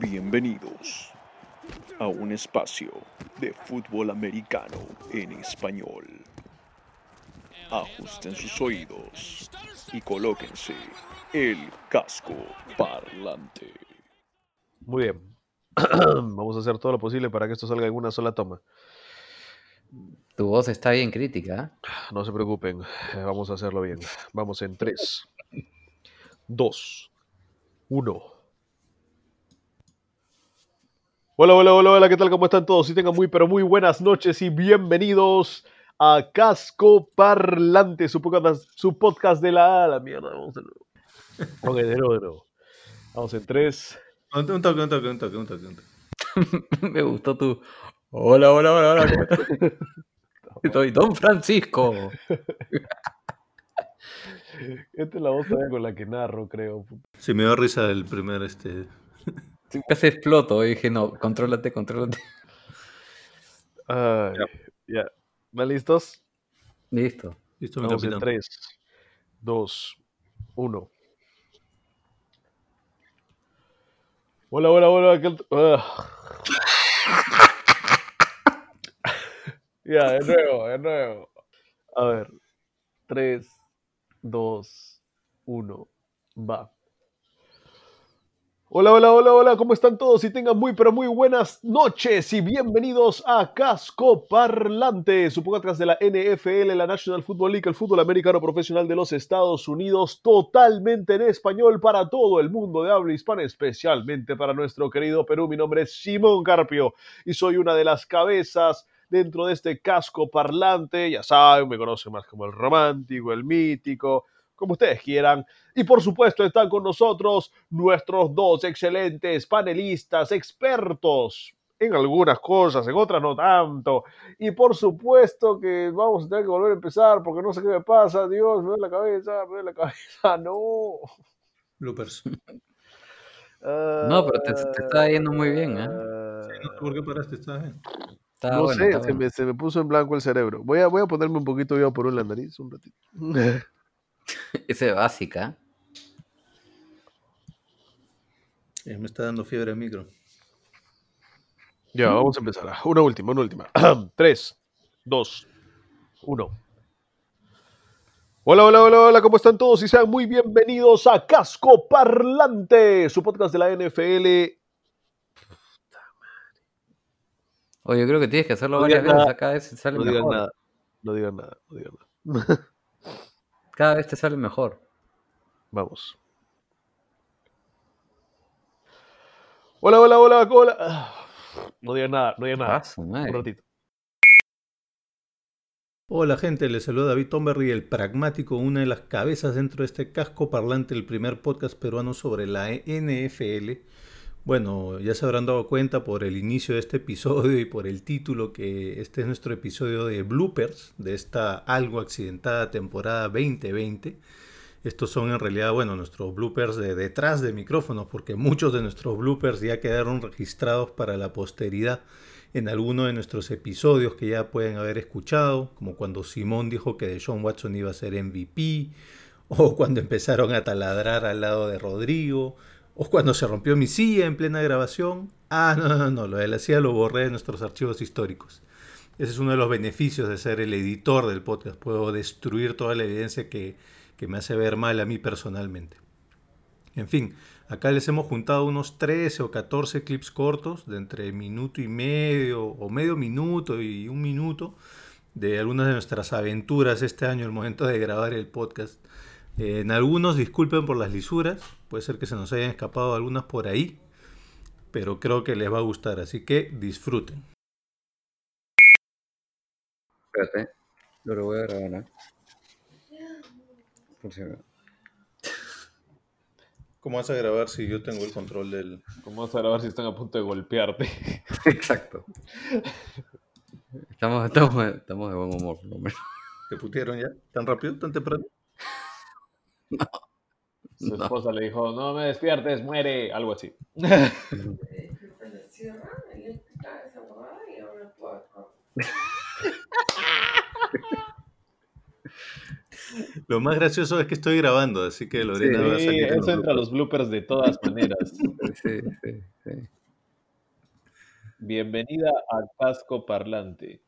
Bienvenidos a un espacio de fútbol americano en español. Ajusten sus oídos y colóquense el casco parlante. Muy bien. Vamos a hacer todo lo posible para que esto salga en una sola toma. Tu voz está bien crítica. ¿eh? No se preocupen, vamos a hacerlo bien. Vamos en 3, 2, 1. Hola, hola, hola, hola, ¿qué tal? ¿Cómo están todos? Y tengan muy, pero muy buenas noches y bienvenidos a Casco Parlante, su podcast, su podcast de la, la mierda. Vamos de nuevo. Ok, de nuevo, de nuevo. Vamos en 3. Un, un toque, un toque, un toque, un toque, un toque. Me gustó tu. Hola, hola, hola, hola. ¿cómo estás? Soy Don Francisco. Esta es la voz todavía con la que narro, creo. Sí, me dio risa el primer este. Casi exploto. Y dije, no, contrólate, contrólate. Ay, ya. ¿Van listos? Listo. Listo, mi Vamos en capitán. 3, 2, 1. Hola, hola, hola. ¿qué? Ah. ya, de nuevo, de nuevo. A ver. 3, 2, 1. Va. Hola, hola, hola, hola, ¿cómo están todos? Y tengan muy, pero muy buenas noches y bienvenidos a Casco Parlante, su podcast de la NFL, la National Football League, el fútbol americano profesional de los Estados Unidos, totalmente en español para todo el mundo de habla hispana, especialmente para nuestro querido Perú. Mi nombre es Simón Carpio y soy una de las cabezas dentro de este casco parlante. Ya saben, me conocen más como el romántico, el mítico, como ustedes quieran. Y por supuesto están con nosotros nuestros dos excelentes panelistas, expertos en algunas cosas, en otras no tanto. Y por supuesto que vamos a tener que volver a empezar porque no sé qué me pasa. Dios, me duele la cabeza, me duele la cabeza. No. Bloopers. No, pero te, te está yendo muy bien, ¿eh? Ah, No sé por qué paraste, está bien. Está no bueno, sé, se, bueno. me, se me puso en blanco el cerebro. Voy a, voy a ponerme un poquito yo por en la nariz un ratito. Esa es básica. Eh, me está dando fiebre el micro. Ya, vamos a empezar. Una última, una última. Tres, dos, uno. Hola, hola, hola, hola, ¿cómo están todos? Y sean muy bienvenidos a Casco Parlante, su podcast de la NFL. Oye, yo creo que tienes que hacerlo No varias digas veces. nada. Cada vez te sale No digan mejor. nada, no digan nada, no digan nada. Cada vez te sale mejor. Vamos. Hola, hola, hola, hola. Ah, No digan nada, no digan Ah, nada. su Un ratito. Hola gente, les saluda David Tomberry, el pragmático, una de las cabezas dentro de este casco parlante, el primer podcast peruano sobre la NFL. Bueno, ya se habrán dado cuenta por el inicio de este episodio y por el título que este es nuestro episodio de bloopers de esta algo accidentada temporada 2020. Estos son en realidad, bueno, nuestros bloopers de detrás de micrófonos, porque muchos de nuestros bloopers ya quedaron registrados para la posteridad en alguno de nuestros episodios que ya pueden haber escuchado, como cuando Simón dijo que Deshaun Watson iba a ser MVP, o cuando empezaron a taladrar al lado de Rodrigo, o cuando se rompió mi silla en plena grabación. Ah, no, no, no, lo de la silla lo borré de nuestros archivos históricos. Ese es uno de los beneficios de ser el editor del podcast. Puedo destruir toda la evidencia que, que me hace ver mal a mí personalmente. En fin, acá les hemos juntado unos 13 o 14 clips cortos de entre minuto y medio o medio minuto y un minuto de algunas de nuestras aventuras este año al momento de grabar el podcast. Eh, en algunos disculpen por las lisuras, puede ser que se nos hayan escapado algunas por ahí, pero creo que les va a gustar, así que disfruten. Espérate. Yo lo voy a grabar, ¿eh? Por si acaso. ¿Cómo vas a grabar si yo tengo el control del... ¿Cómo vas a grabar si están a punto de golpearte? Exacto. Estamos, estamos, estamos de buen humor, por lo menos. ¿Te putearon ya? ¿Tan rápido? ¿Tan temprano? Su No. esposa le dijo, no me despiertes, muere, algo así. Lo más gracioso es que estoy grabando, así que Lorena Sí, va a Sí, salir. en eso entra a los bloopers de todas maneras. Sí, sí, sí. Bienvenida a Casco Parlante.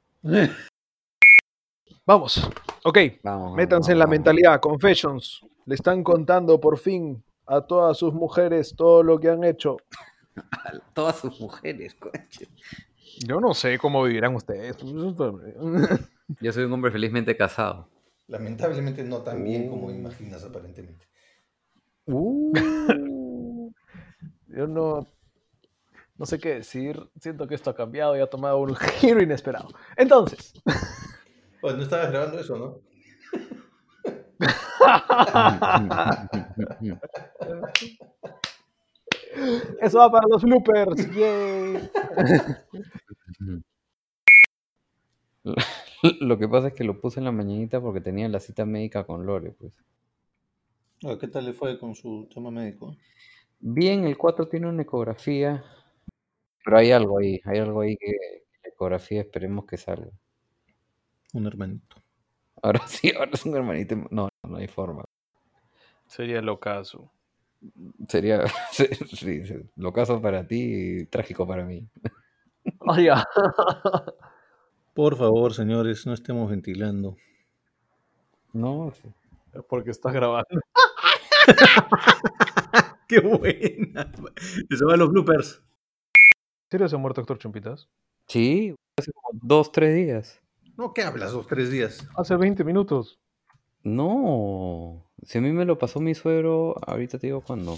Vamos. Ok, Vamos. métanse en la vamos, mentalidad. Confessions. Le están contando por fin a todas sus mujeres todo lo que han hecho. vamos. Todas sus mujeres, coche. Yo no sé cómo vivirán ustedes. Yo soy un hombre felizmente casado. Lamentablemente no tan bien como imaginas aparentemente. Yo no, no sé qué decir. Siento que esto ha cambiado y ha tomado un giro inesperado. Entonces, Pues no estabas grabando eso, ¿no? Eso va para los bloopers. Yay. Lo que pasa es que lo puse en la mañanita porque tenía la cita médica con Lore, pues. ¿Qué tal le fue con su tema médico? Bien, el 4 tiene una ecografía, pero hay algo ahí, hay algo ahí que la ecografía esperemos que salga. Un hermanito. Ahora sí, ahora es un hermanito. No, no hay forma. Sería el ocaso. Sería, sí, sí, sí, lo caso para ti y trágico para mí. Oh. Por favor, señores, no estemos ventilando. No, sí. Porque estás grabando. ¡Qué buena! Eso va a los bloopers. ¿En serio se ha muerto Héctor Chumpitas? Sí, hace como dos, tres días. No, ¿qué hablas? Dos, tres días. Hace 20 minutos. No, si a mí me lo pasó mi suegro, ahorita te digo cuándo.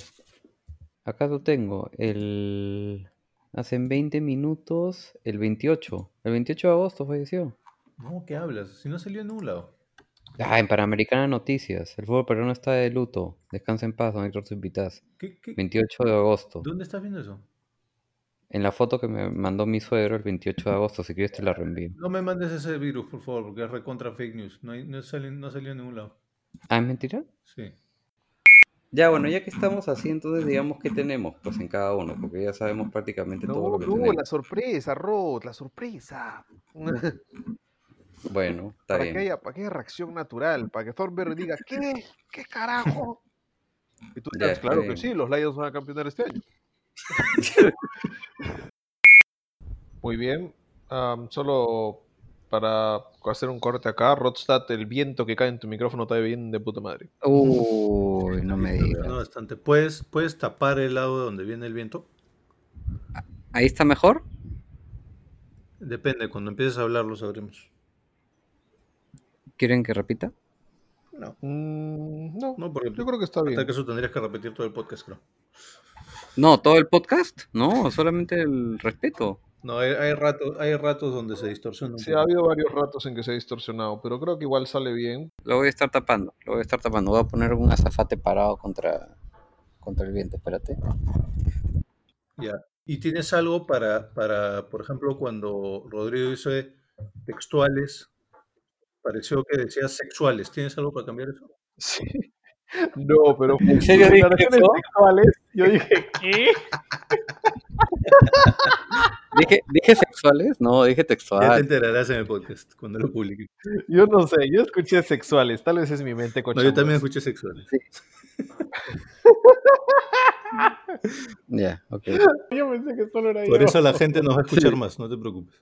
Acá lo tengo, el... Hace 20 minutos, el 28. El 28 de agosto falleció. No, ¿qué hablas? Si no salió en un lado. Ah, en Panamericana Noticias. El fútbol peruano está de luto. Descansa en paz, don Héctor Zupitas. ¿Qué, qué? 28 de agosto. ¿Dónde estás viendo eso? En la foto que me mandó mi suegro el 28 de agosto, si quieres te la reenvío. No me mandes ese virus, por favor, porque es recontra fake news. No, hay- no, sale- no salió en ningún lado. Ah, ¿es mentira? Sí. Ya, bueno, ya que estamos así, entonces digamos que tenemos pues en cada uno, porque ya sabemos prácticamente todo lo que tenemos. sorpresa, Rod, la sorpresa. Bueno, está bien. haya, para que haya reacción natural, para que Thornberry diga, ¿qué? ¿Qué carajo? Y tú está claro que sí, los Lions van a campeonar este año. Muy bien. Solo para hacer un corte acá, Rodstad, el viento que cae en tu micrófono está bien de puta madre. Uy, no me digas. bastante. ¿Puedes, ¿Puedes tapar el lado de donde viene el viento? ¿Ahí está mejor? Depende, cuando empieces a hablar lo sabremos. ¿Quieren que repita? No, Mm, no, no, porque yo creo que está hasta bien. que eso tendrías que repetir todo el podcast, creo. No, todo el podcast. No, solamente el respeto. No, hay, hay ratos, hay ratos donde se distorsiona Sí, ha habido varios ratos en que se ha distorsionado, pero creo que igual sale bien. Lo voy a estar tapando. Lo voy a estar tapando. Voy a poner un azafate parado contra, contra el viento. Espérate. Ya. ¿Y tienes algo para, para, por ejemplo, cuando Rodrigo dice textuales, pareció que decía sexuales? ¿Tienes algo para cambiar eso? Sí. No, pero ¿En serio dije eso? sexuales, yo dije, ¿qué? ¿Dije, ¿Dije sexuales? No, dije Ya te enterarás en el podcast cuando lo publique. Yo no sé, yo escuché sexuales, tal vez es mi mente No, cochambrosa. yo también escuché sexuales. Ya, ok. Yo pensé que solo era Por yo. eso la gente nos va a escuchar más, no te preocupes.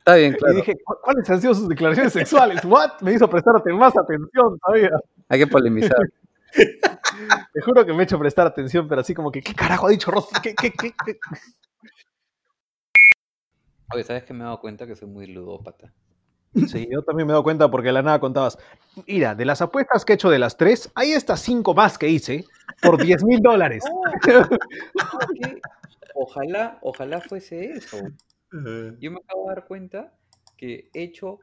Está bien, Y claro. dije, "¿Cu- ¿cuáles han sido sus declaraciones sexuales? ¿What? Me hizo prestarte más atención todavía. Hay que polemizar. Te juro que me he hecho prestar atención, pero así como que, ¿qué carajo ha dicho Ross? ¿Qué, qué, qué, qué? Oye, ¿sabes que me he dado cuenta que soy muy ludópata? Sí, yo también me he dado cuenta porque de la nada contabas, mira, de las apuestas que he hecho de las tres, hay estas cinco más que hice por 10 mil dólares. ojalá, ojalá fuese eso. Yo me acabo de dar cuenta que he hecho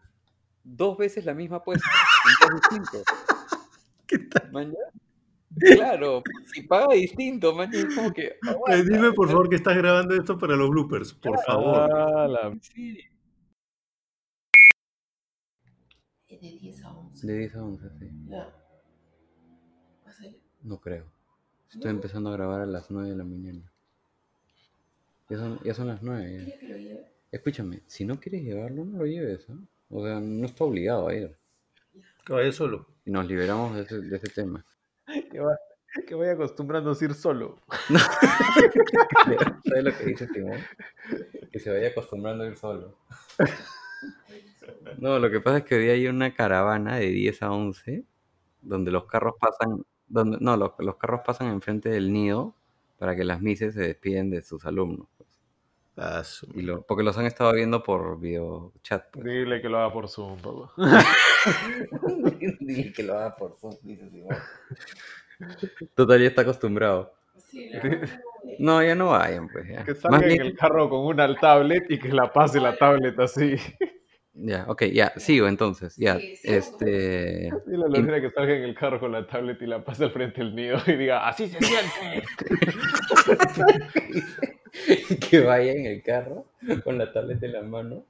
dos veces la misma apuesta en días distintos. ¿Qué tal? Claro, si paga distinto, man, es como que. Eh, aguanta, dime por favor que estás grabando esto para los bloopers, por favor. Ah, la- Sí. De 10 a 11. De 10 a 11, sí. Ya. ¿Vas a ir? No creo. Estoy No. empezando a grabar a las 9 de la mañana. Ya son, ya son las 9. ya. ¿Quieres que lo lleve? Escúchame, si no quieres llevarlo, no lo lleves. ¿ah? O sea, no está obligado a ir. Que vaya solo. Y nos liberamos de ese, de ese tema. Que, va- que vaya acostumbrándose a ir solo. ¿Sabes lo que dice Simón? Que se vaya acostumbrando a ir solo. No, lo que pasa es que hoy día hay una caravana de 10 a 11 donde los carros pasan, donde, no, los, los carros pasan enfrente del nido para que las mises se despiden de sus alumnos. Ah, su- Y lo- porque los han estado viendo por video chat. pues. Dile que lo haga por Zoom, papá. Dile que lo haga por Zoom, dice Simón. Total, ya está acostumbrado. Sí, verdad, No, ya no vayan, pues. Ya. Que Más salga en bien- el carro con una tablet y que la pase la tablet así. Ya, ok, ya, sigo entonces. Ya, Sí, sí. este. A la Lorena que salga en el carro con la tablet y la pase al frente del nido y diga, así se siente. que vaya en el carro con la tablet en la mano.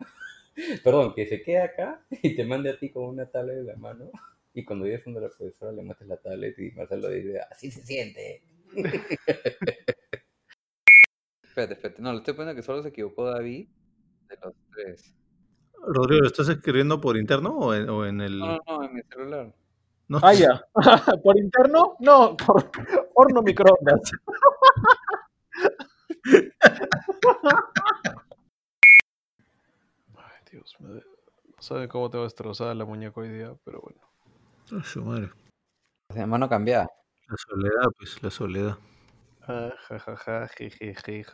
Perdón, que se quede acá y te mande a ti con una tablet en la mano. Y cuando llegues donde la profesora le muestres la tablet y Marcelo dice, así se siente. espérate, espérate. No, le estoy poniendo que solo se equivocó David de los tres. Rodrigo, ¿lo estás escribiendo por interno o en, o en el.? No, no, no, en mi celular. No. Ah, ya. ¿Por interno? No, por horno microondas. Ay, Dios, me... no sabe cómo te va a destrozar la muñeca hoy día, pero bueno. Ah, su madre. De mano cambiada. La soledad, pues, la soledad. Ah, ja, ja, ja, je, je, je.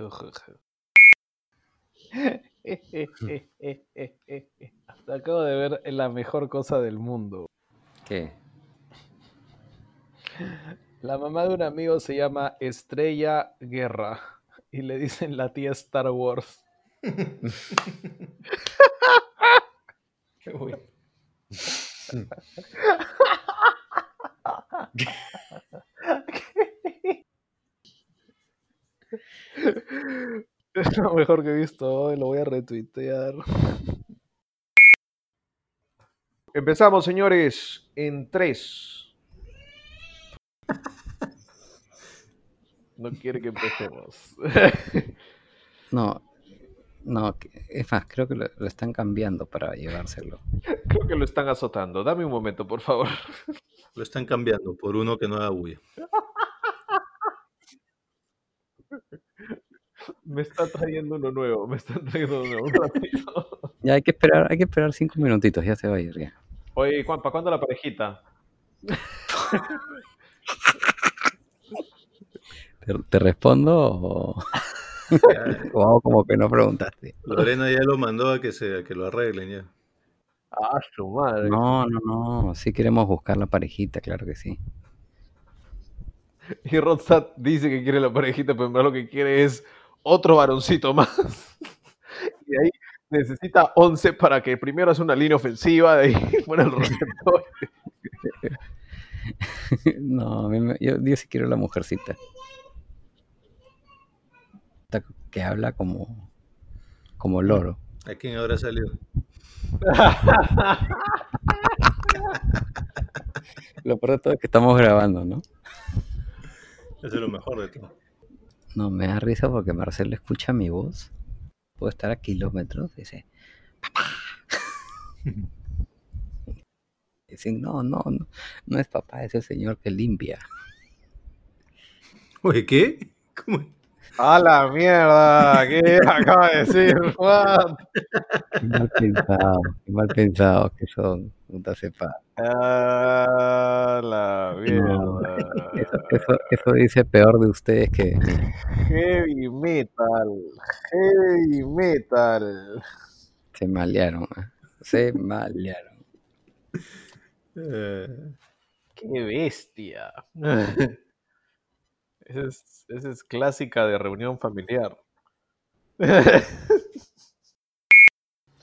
Hasta acabo de ver la mejor cosa del mundo. ¿Qué? La mamá de un amigo se llama Estrella Guerra y le dicen la tía Star Wars. Uy. Es lo mejor que he visto hoy, lo voy a retuitear. Empezamos, señores, en tres. No quiere que empecemos. No, no, es más, creo que lo, lo están cambiando para llevárselo. Creo que lo están azotando. Dame un momento, por favor. Lo están cambiando por uno que no haga bulla. Me está trayendo uno nuevo, me está trayendo uno nuevo. Un ratito. Ya hay que esperar, hay que esperar cinco minutitos, ya se va a ir ya. Oye, Juan, ¿para cuándo la parejita? ¿Te, te respondo o, Hago como que no preguntaste? Lorena ya lo mandó a que, se, a que lo arreglen ya. Ah, su madre. No, no, no, sí queremos buscar la parejita, claro que sí. Y Rodsat dice que quiere la parejita, pero en verdad lo que quiere es otro varoncito más. Y ahí necesita 11 para que primero hace una línea ofensiva, de ahí fuera el receptor. No, a mí me- yo, yo sí quiero la mujercita. Que habla como, como loro. ¿A quién habrá salido? Lo peor de todo es que estamos grabando, ¿no? Eso es lo mejor de todo. No, me da risa porque Marcelo escucha mi voz. Puedo estar a kilómetros y dice, papá. Dicen, no, no, no, no es papá, es el señor que limpia. Oye, ¿qué? ¿Cómo? ¡A la mierda! ¿Qué acaba de decir Juan? Qué mal pensado, qué mal pensado que son, puta sepa. ¡A la No, mierda! Eso, eso, eso dice peor de ustedes que. Heavy metal, heavy metal. Se malearon, ¿eh? se malearon. Eh, ¡Qué bestia! Esa es, esa es clásica de reunión familiar.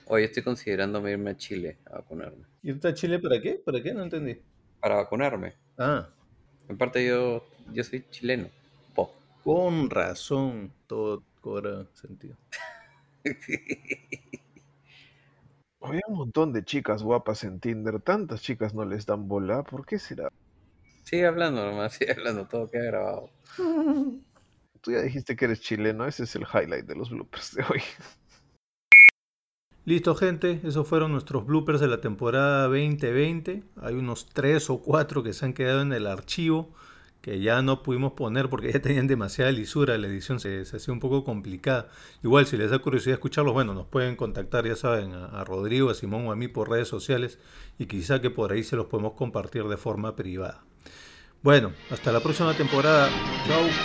Hoy estoy considerando irme a Chile a vacunarme. ¿Irte a Chile para qué? ¿Para qué? No entendí. Para vacunarme. Ah, En parte yo, yo soy chileno. Po. con razón. Todo cobra sentido. Había un montón de chicas guapas en Tinder. Tantas chicas no les dan bola. ¿Por qué será? Sigue hablando nomás, sigue hablando, todo queda grabado. Tú ya dijiste que eres chileno. Ese es el highlight de los bloopers de hoy. Listo, gente. Esos fueron nuestros bloopers de la temporada 2020. Hay unos 3 o 4 que se han quedado en el archivo que ya no pudimos poner porque ya tenían demasiada lisura, la edición se, se hacía un poco complicada. Igual, si les da curiosidad escucharlos, bueno, nos pueden contactar, ya saben, a, a Rodrigo, a Simón o a mí por redes sociales y quizá que por ahí se los podemos compartir de forma privada. Bueno, hasta la próxima temporada. Chao.